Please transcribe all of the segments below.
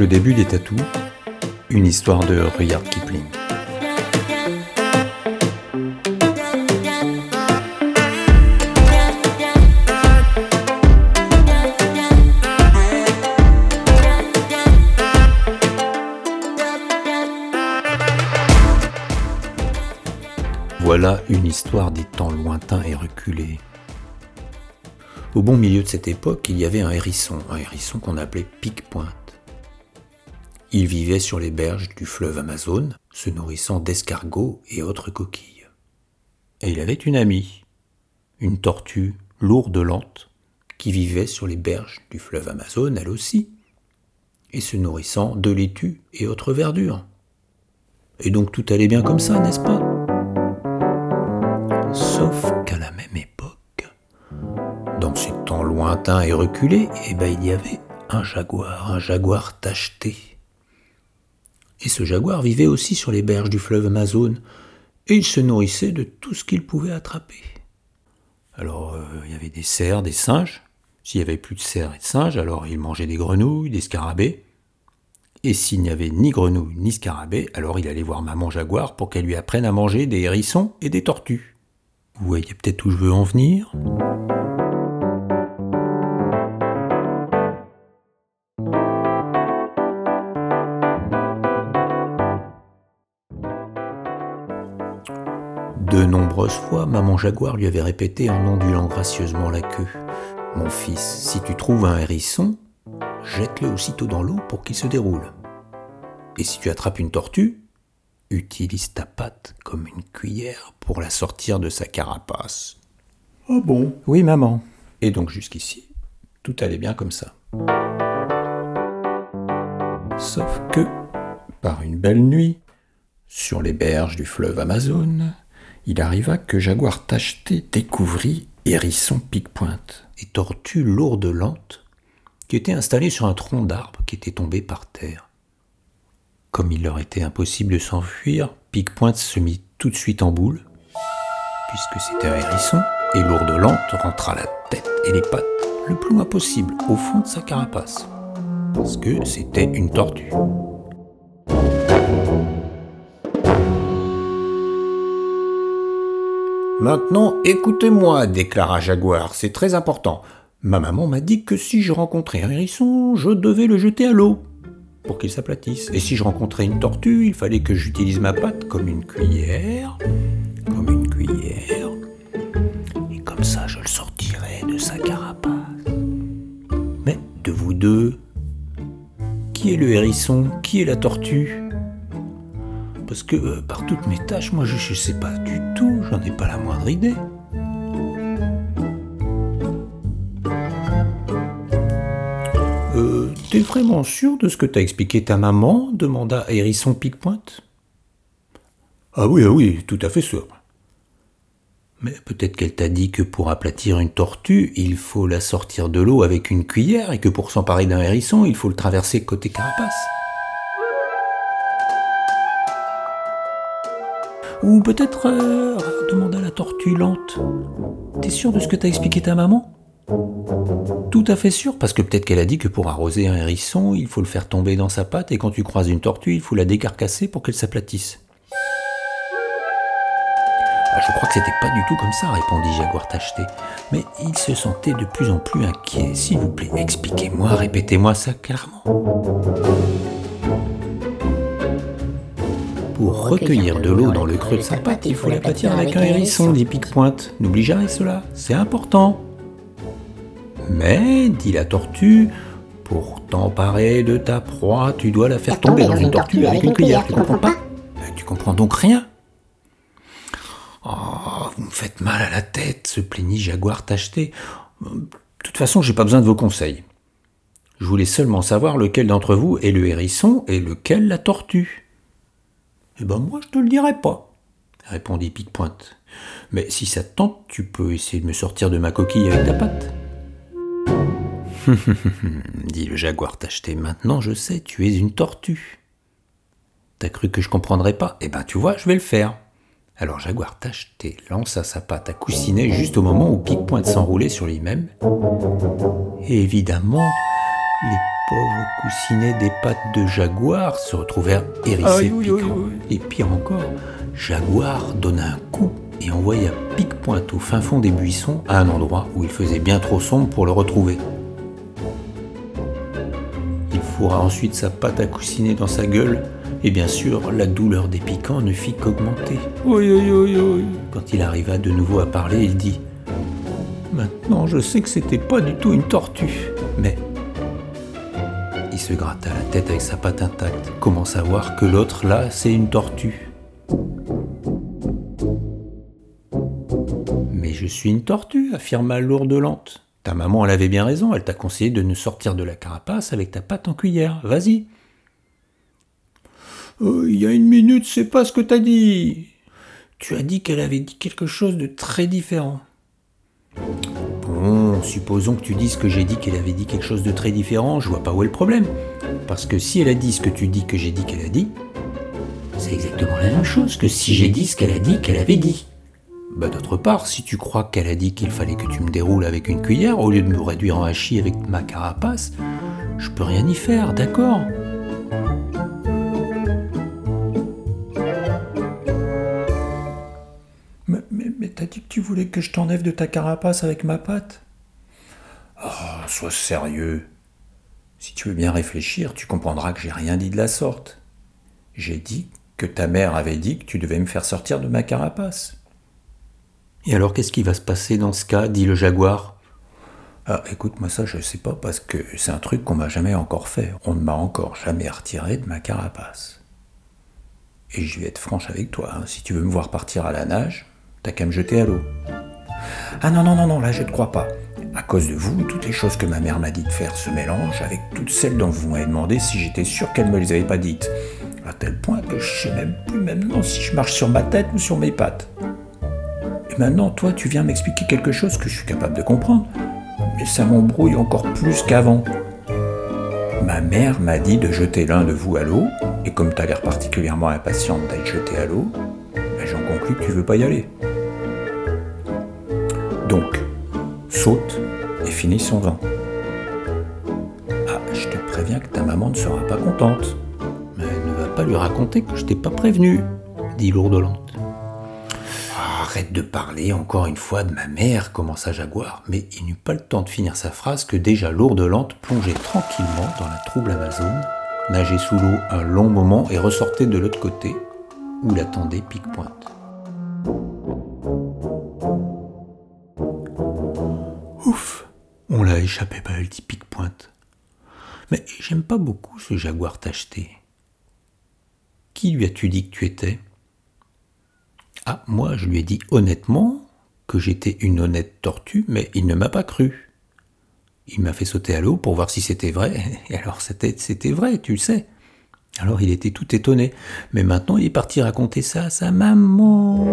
Le début des tatous, une histoire de Rudyard Kipling. Voilà une histoire des temps lointains et reculés. Au bon milieu de cette époque, il y avait un hérisson, un hérisson qu'on appelait Pique-Pointe. Il vivait sur les berges du fleuve Amazon, se nourrissant d'escargots et autres coquilles. Et il avait une amie, une tortue lourde lente, qui vivait sur les berges du fleuve Amazon, elle aussi, et se nourrissant de laitue et autres verdures. Et donc tout allait bien comme ça, n'est-ce pas? Sauf qu'à la même époque, dans ces temps lointains et reculés, eh ben, il y avait un jaguar, un jaguar tacheté. Et ce jaguar vivait aussi sur les berges du fleuve Amazon, et il se nourrissait de tout ce qu'il pouvait attraper. Alors, euh, il y avait des cerfs, des singes. S'il y avait plus de cerfs et de singes, alors il mangeait des grenouilles, des scarabées. Et s'il n'y avait ni grenouilles ni scarabées, alors il allait voir maman jaguar pour qu'elle lui apprenne à manger des hérissons et des tortues. Vous voyez peut-être où je veux en venir? De nombreuses fois, maman jaguar lui avait répété en ondulant gracieusement la queue Mon fils, si tu trouves un hérisson, jette-le aussitôt dans l'eau pour qu'il se déroule. Et si tu attrapes une tortue, utilise ta patte comme une cuillère pour la sortir de sa carapace. Ah bon? Oui, maman. Et donc jusqu'ici, tout allait bien comme ça. Sauf que, par une belle nuit, sur les berges du fleuve Amazon, il arriva que Jaguar tacheté découvrit Hérisson pique-pointe et Tortue lourde lente, qui étaient installés sur un tronc d'arbre qui était tombé par terre. Comme il leur était impossible de s'enfuir, Pique-Pointe se mit tout de suite en boule, puisque c'était un hérisson, et Lourde Lente rentra la tête et les pattes le plus loin possible au fond de sa carapace, parce que c'était une tortue. Maintenant, écoutez-moi, déclara Jaguar, c'est très important. Ma maman m'a dit que si je rencontrais un hérisson, je devais le jeter à l'eau pour qu'il s'aplatisse. Et si je rencontrais une tortue, il fallait que j'utilise ma patte comme une cuillère, comme une cuillère, et comme ça je le sortirais de sa carapace. Mais de vous deux, qui est le hérisson Qui est la tortue? Parce que euh, par toutes mes tâches, moi je ne sais pas du tout, j'en ai pas la moindre idée. Euh, t'es vraiment sûr de ce que t'a expliqué ta maman demanda Hérisson Piquepointe. Ah oui, ah oui, tout à fait sûr. Mais peut-être qu'elle t'a dit que pour aplatir une tortue, il faut la sortir de l'eau avec une cuillère et que pour s'emparer d'un hérisson, il faut le traverser côté carapace. Ou peut-être, euh, demanda la tortue lente, t'es sûr de ce que t'a expliqué ta maman? Tout à fait sûr, parce que peut-être qu'elle a dit que pour arroser un hérisson, il faut le faire tomber dans sa patte et quand tu croises une tortue, il faut la décarcasser pour qu'elle s'aplatisse. Ah, je crois que c'était pas du tout comme ça, répondit Jaguar tacheté. Mais il se sentait de plus en plus inquiet. S'il vous plaît, expliquez-moi, répétez-moi ça clairement. Pour recueillir de l'eau dans le creux de sa patte, il faut l'aplatir avec un hérisson, dit Pique-Pointe. N'oublie jamais cela, c'est important. Mais, dit la tortue, pour t'emparer de ta proie, tu dois la faire tomber dans une tortue avec une cuillère, tu comprends pas Tu comprends donc rien Oh, vous me faites mal à la tête, se plaignit Jaguar tacheté. De toute façon, j'ai pas besoin de vos conseils. Je voulais seulement savoir lequel d'entre vous est le hérisson et lequel la tortue. Eh ben moi, je te le dirai pas, répondit Pique-Pointe. Mais si ça te tente, tu peux essayer de me sortir de ma coquille avec ta patte. dit le jaguar tacheté. Maintenant, je sais, tu es une tortue. T'as cru que je comprendrais pas? Eh ben, tu vois, je vais le faire. Alors Jaguar tacheté lança sa patte à coussiner juste au moment où Pique-Pointe s'enroulait sur lui-même. Évidemment, les pauvres coussinets des pattes de jaguar se retrouvèrent hérissés. Et pire encore, Jaguar donna un coup et envoya Pique-Pointe au fin fond des buissons à un endroit où il faisait bien trop sombre pour le retrouver. Il fourra ensuite sa patte à coussiner dans sa gueule, et bien sûr, la douleur des piquants ne fit qu'augmenter. Oui, oui, oui, oui. Quand il arriva de nouveau à parler, il dit Maintenant, je sais que c'était pas du tout une tortue, mais. Se gratta la tête avec sa patte intacte. Comment savoir que l'autre, là, c'est une tortue? Mais je suis une tortue, affirma lourde lente. Ta maman, elle avait bien raison, elle t'a conseillé de ne sortir de la carapace avec ta patte en cuillère. Vas-y. Euh, Il y a une minute, c'est pas ce que t'as dit. Tu as dit qu'elle avait dit quelque chose de très différent. Supposons que tu dises que j'ai dit qu'elle avait dit quelque chose de très différent, je vois pas où est le problème. Parce que si elle a dit ce que tu dis que j'ai dit qu'elle a dit, c'est exactement la même chose que si j'ai dit ce qu'elle a dit qu'elle avait dit. Bah d'autre part, si tu crois qu'elle a dit qu'il fallait que tu me déroules avec une cuillère au lieu de me réduire en hachis avec ma carapace, je peux rien y faire, d'accord? Mais, mais, mais t'as dit que tu voulais que je t'enlève de ta carapace avec ma patte? Oh, sois sérieux. Si tu veux bien réfléchir, tu comprendras que j'ai rien dit de la sorte. J'ai dit que ta mère avait dit que tu devais me faire sortir de ma carapace. Et alors, qu'est-ce qui va se passer dans ce cas dit le jaguar? Ah, écoute, moi ça, je sais pas parce que c'est un truc qu'on m'a jamais encore fait. On ne m'a encore jamais retiré de ma carapace. Et je vais être franche avec toi, hein. si tu veux me voir partir à la nage, t'as qu'à me jeter à l'eau. Ah non, non, non, non, là je ne crois pas. À cause de vous, toutes les choses que ma mère m'a dit de faire se mélangent avec toutes celles dont vous m'avez demandé si j'étais sûr qu'elle ne me les avait pas dites. À tel point que je sais même plus maintenant si je marche sur ma tête ou sur mes pattes. Et maintenant, toi, tu viens m'expliquer quelque chose que je suis capable de comprendre, mais ça m'embrouille encore plus qu'avant. Ma mère m'a dit de jeter l'un de vous à l'eau, et comme tu as l'air particulièrement impatiente d'être jeté à l'eau, ben, j'en conclus que tu veux pas y aller. Donc, saute et finis son vent. Ah, je te préviens que ta maman ne sera pas contente. Mais ne va pas lui raconter que je t'ai pas prévenu, dit Lourdelante. Arrête de parler encore une fois de ma mère, commença Jaguar, mais il n'eut pas le temps de finir sa phrase que déjà Lourdelante plongeait tranquillement dans la trouble Amazone, nageait sous l'eau un long moment et ressortait de l'autre côté, où l'attendait Pique-Pointe. On l'a échappé belle, dit Pique-Pointe. Mais j'aime pas beaucoup ce jaguar tacheté. Qui lui as-tu dit que tu étais? Ah, moi, je lui ai dit honnêtement que j'étais une honnête tortue, mais il ne m'a pas cru. Il m'a fait sauter à l'eau pour voir si c'était vrai, et alors c'était vrai, tu le sais. Alors il était tout étonné, mais maintenant il est parti raconter ça à sa maman.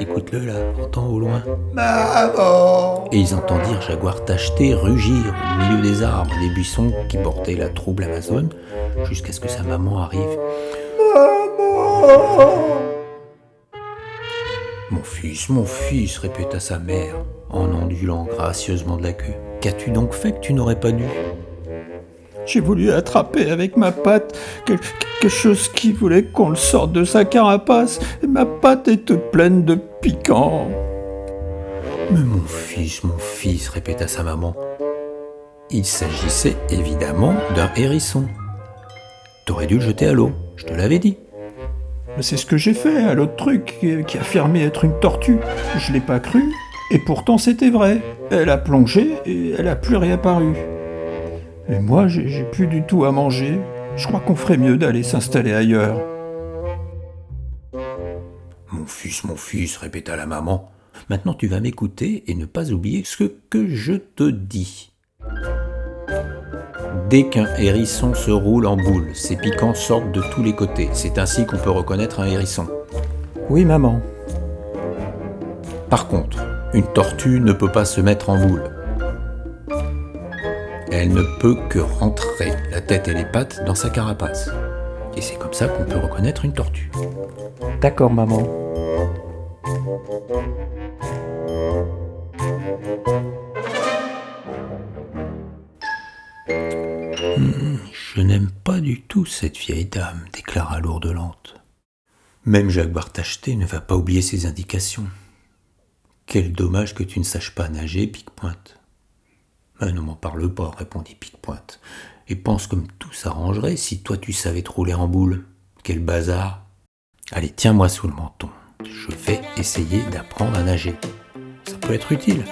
Écoute-le là, entends au loin. Maman Et ils entendirent Jaguar tacheté rugir au milieu des arbres, des buissons qui portaient la trouble Amazone, jusqu'à ce que sa maman arrive. Mon fils, mon fils, répéta sa mère, en ondulant gracieusement de la queue. Qu'as-tu donc fait que tu n'aurais pas dû? J'ai voulu attraper avec ma patte quel- quelque chose qui voulait qu'on le sorte de sa carapace, et ma patte est toute pleine de piquants. Mais mon fils, mon fils, répéta sa maman. Il s'agissait évidemment d'un hérisson. T'aurais dû le jeter à l'eau, je te l'avais dit. Mais c'est ce que j'ai fait à l'autre truc qui qui affirmait être une tortue. Je l'ai pas cru, et pourtant c'était vrai. Elle a plongé et elle a plus réapparu. Et moi, j'ai j'ai plus du tout à manger. Je crois qu'on ferait mieux d'aller s'installer ailleurs. Mon fils, mon fils, répéta la maman. Maintenant tu vas m'écouter et ne pas oublier ce que je te dis. Dès qu'un hérisson se roule en boule, ses piquants sortent de tous les côtés. C'est ainsi qu'on peut reconnaître un hérisson. Oui, maman. Par contre, une tortue ne peut pas se mettre en boule. Elle ne peut que rentrer la tête et les pattes dans sa carapace. Et c'est comme ça qu'on peut reconnaître une tortue. D'accord, maman. Je n'aime pas du tout cette vieille dame, déclara Lourdelante. Même Jaguar Tacheté ne va pas oublier ses indications. Quel dommage que tu ne saches pas nager, Pique-Pointe. Ben, ne m'en parle pas, répondit Pique-Pointe, et pense comme tout s'arrangerait si toi tu savais te rouler en boule. Quel bazar. Allez, tiens-moi sous le menton. Je vais essayer d'apprendre à nager. Ça peut être utile,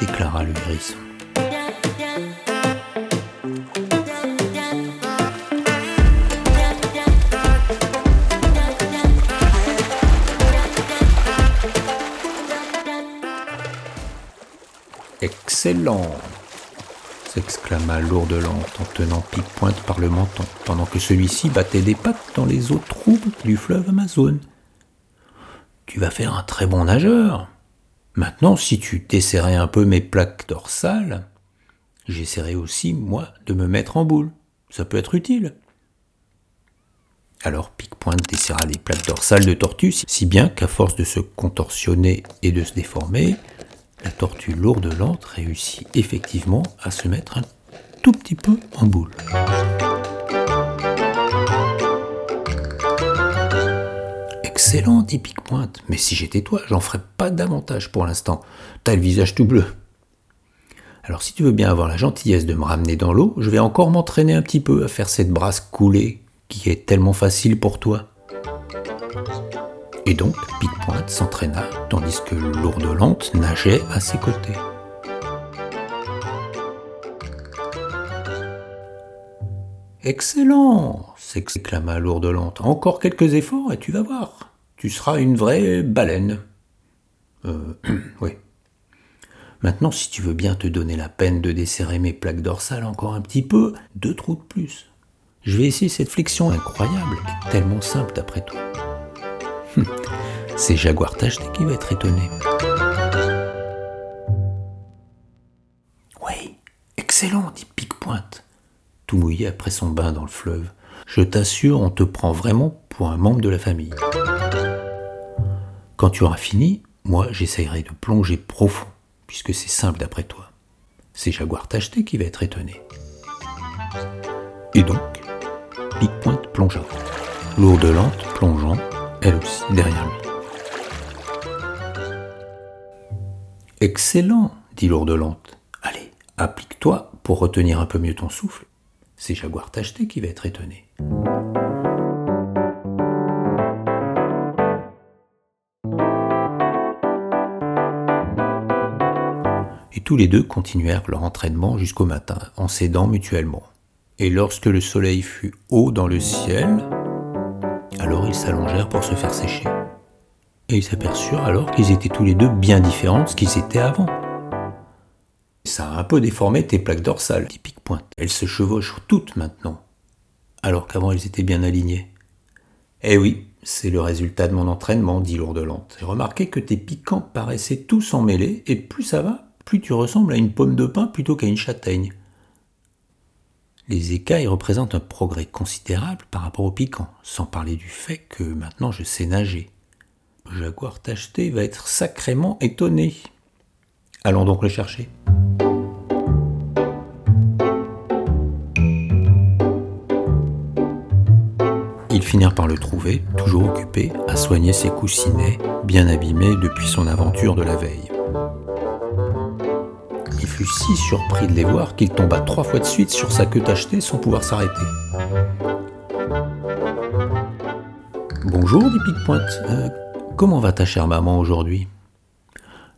déclara le hérisson. Excellent s'exclama Lourdelante en tenant Pique-Pointe par le menton, pendant que celui-ci battait des pattes dans les eaux troubles du fleuve Amazone. Tu vas faire un très bon nageur. Maintenant, si tu desserrais un peu mes plaques dorsales, j'essaierai aussi, moi, de me mettre en boule. Ça peut être utile. Alors Pique-Pointe desserra les plaques dorsales de tortue, si bien qu'à force de se contorsionner et de se déformer, la tortue lourde lente réussit effectivement à se mettre un tout petit peu en boule. Excellent, dit Pique-Pointe, mais si j'étais toi, j'en ferais pas davantage pour l'instant. T'as le visage tout bleu. Alors si tu veux bien avoir la gentillesse de me ramener dans l'eau, je vais encore m'entraîner un petit peu à faire cette brasse coulée qui est tellement facile pour toi. Et donc, Pique-Pointe s'entraîna tandis que Lourdelante nageait à ses côtés. Excellent s'exclama Lourdelante. Encore quelques efforts et tu vas voir. Tu seras une vraie baleine. Euh, oui. Maintenant, si tu veux bien te donner la peine de desserrer mes plaques dorsales encore un petit peu, deux trous de plus. Je vais essayer cette flexion incroyable tellement simple d'après toi. C'est Jaguar Tacheté qui va être étonné. Oui, excellent, dit Pique-Pointe, tout mouillé après son bain dans le fleuve. Je t'assure, on te prend vraiment pour un membre de la famille. Quand tu auras fini, moi j'essayerai de plonger profond, puisque c'est simple d'après toi. C'est Jaguar Tacheté qui va être étonné. Et donc, Pique-Pointe plongea. Lourde lente plongeant, elle aussi, derrière lui. Excellent, dit Lourdelante. Allez, applique-toi pour retenir un peu mieux ton souffle. C'est Jaguar Tacheté qui va être étonné. Et tous les deux continuèrent leur entraînement jusqu'au matin, en s'aidant mutuellement. Et lorsque le soleil fut haut dans le ciel, alors ils s'allongèrent pour se faire sécher. Et ils s'aperçurent alors qu'ils étaient tous les deux bien différents de ce qu'ils étaient avant. Ça a un peu déformé tes plaques dorsales, dit Pique-Pointe. Elles se chevauchent toutes maintenant, alors qu'avant elles étaient bien alignées. Eh oui, c'est le résultat de mon entraînement, dit Lourdelante. J'ai remarqué que tes piquants paraissaient tous emmêlés, et plus ça va, plus tu ressembles à une pomme de pin plutôt qu'à une châtaigne. Les écailles représentent un progrès considérable par rapport aux piquants, sans parler du fait que maintenant je sais nager. Jaguar Tacheté va être sacrément étonné. Allons donc le chercher. Ils finirent par le trouver, toujours occupé à soigner ses coussinets, bien abîmés depuis son aventure de la veille fut si surpris de les voir qu'il tomba trois fois de suite sur sa queue tachetée sans pouvoir s'arrêter. Bonjour, dit Pique-Pointe. Euh, comment va ta chère maman aujourd'hui?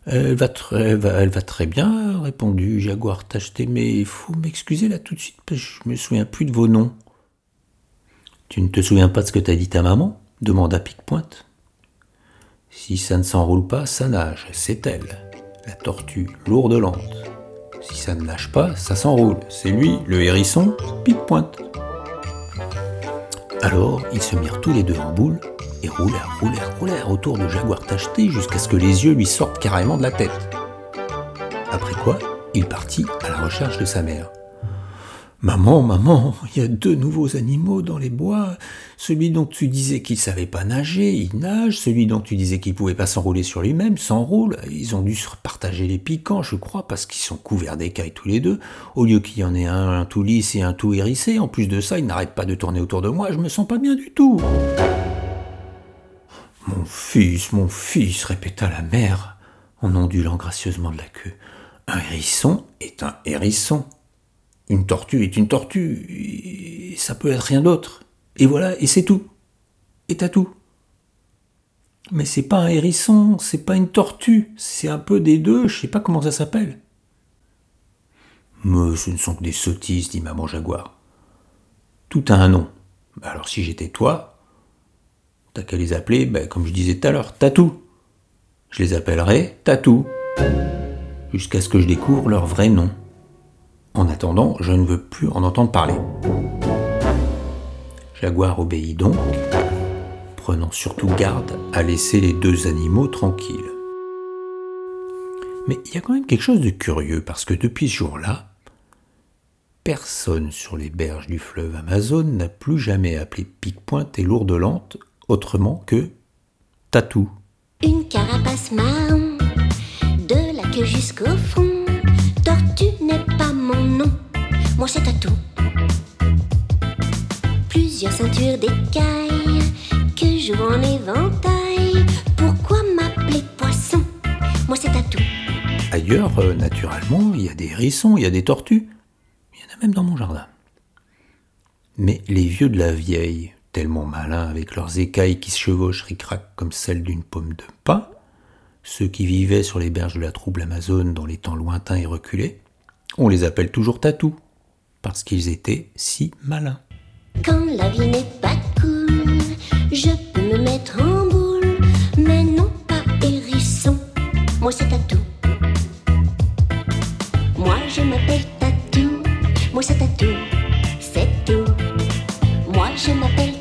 Elle va, très, bien, répondit Jaguar tacheté, mais il faut m'excuser là tout de suite, parce que je me souviens plus de vos noms. Tu ne te souviens pas de ce que t'as dit ta maman? demanda Pique-Pointe. Si ça ne s'enroule pas, ça nage, c'est elle, la tortue lourde lente. Si ça ne nage pas, ça s'enroule. C'est lui, le hérisson, pique-pointe. Alors, ils se mirent tous les deux en boule et roulèrent, roulèrent, roulèrent autour de Jaguar tacheté jusqu'à ce que les yeux lui sortent carrément de la tête. Après quoi, il partit à la recherche de sa mère. Maman, maman, il y a deux nouveaux animaux dans les bois. Celui dont tu disais qu'il savait pas nager, il nage. Celui dont tu disais qu'il pouvait pas s'enrouler sur lui-même, s'enroule. Ils ont dû se partager les piquants, je crois, parce qu'ils sont couverts d'écailles tous les deux. Au lieu qu'il y en ait un, un tout lisse et un tout hérissé, en plus de ça, ils n'arrêtent pas de tourner autour de moi. Je me sens pas bien du tout. Mon fils, mon fils, répéta la mère, en ondulant gracieusement de la queue. Un hérisson est un hérisson. Une tortue est une tortue, ça peut être rien d'autre. Et voilà, et c'est tout. Et t'as. Mais c'est pas un hérisson, c'est pas une tortue, c'est un peu des deux, je sais pas comment ça s'appelle. Mais ce ne sont que des sottises, dit maman jaguar. Tout a un nom. Alors si j'étais toi, t'as qu'à les appeler, ben, comme je disais tout à l'heure, Tatou. Je les appellerai Tatou. Jusqu'à ce que je découvre leur vrai nom. En attendant, je ne veux plus en entendre parler. Jaguar obéit donc, prenant surtout garde à laisser les deux animaux tranquilles. Mais il y a quand même quelque chose de curieux parce que depuis ce jour-là, personne sur les berges du fleuve Amazon n'a plus jamais appelé Pique-Pointe et Lourdelente autrement que Tatou. Une carapace marron, de la queue jusqu'au fond. Tortue n'est mon nom, moi c'est Tatou. Plusieurs ceintures d'écailles que joue en éventail. Pourquoi m'appeler poisson? Moi c'est Tatou. Ailleurs, euh, naturellement, il y a des hérissons, il y a des tortues. Il y en a même dans mon jardin. Mais les vieux de la vieille, tellement malins avec leurs écailles qui se chevauchent ric-rac comme celles d'une pomme de pin, ceux qui vivaient sur les berges de la trouble Amazone dans les temps lointains et reculés, on les appelle toujours tatous, parce qu'ils étaient si malins. Quand la vie n'est pas cool, je peux me mettre en boule, mais non pas hérisson. Moi c'est Tatou. Moi je m'appelle Tatou. Moi c'est Tatou. C'est tout. Moi je m'appelle